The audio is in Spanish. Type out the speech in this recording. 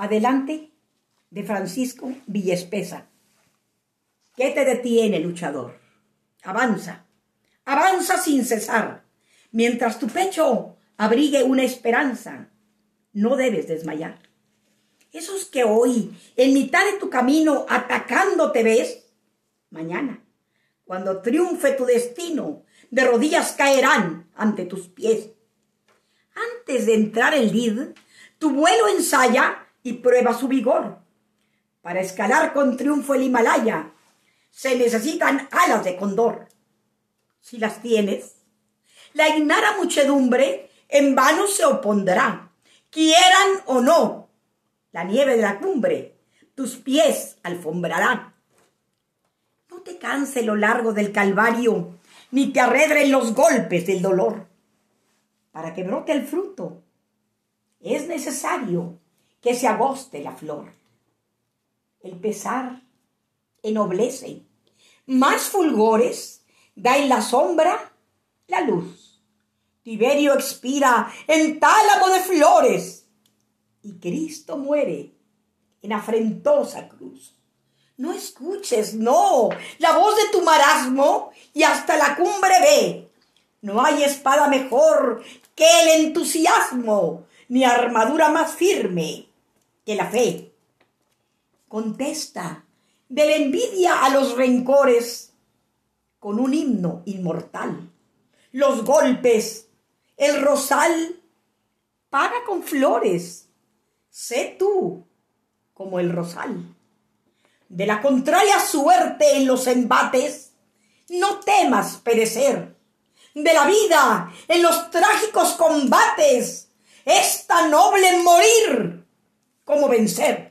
Adelante de Francisco Villespesa. ¿Qué te detiene, luchador? Avanza, avanza sin cesar. Mientras tu pecho abrigue una esperanza, no debes desmayar. Esos que hoy, en mitad de tu camino, atacando te ves, mañana, cuando triunfe tu destino, de rodillas caerán ante tus pies. Antes de entrar el lid, tu vuelo ensaya y prueba su vigor. Para escalar con triunfo el Himalaya, se necesitan alas de condor. Si las tienes, la ignara muchedumbre en vano se opondrá, quieran o no. La nieve de la cumbre tus pies alfombrará. No te canse lo largo del calvario, ni te arredren los golpes del dolor. Para que brote el fruto, es necesario que se agoste la flor. El pesar ennoblece, más fulgores da en la sombra la luz. Tiberio expira en tálamo de flores y Cristo muere en afrentosa cruz. No escuches, no, la voz de tu marasmo y hasta la cumbre ve. No hay espada mejor que el entusiasmo, ni armadura más firme que la fe. Contesta de la envidia a los rencores con un himno inmortal. Los golpes, el rosal, paga con flores. Sé tú como el rosal. De la contraria suerte en los embates, no temas perecer. De la vida en los trágicos combates, es tan noble como vencer.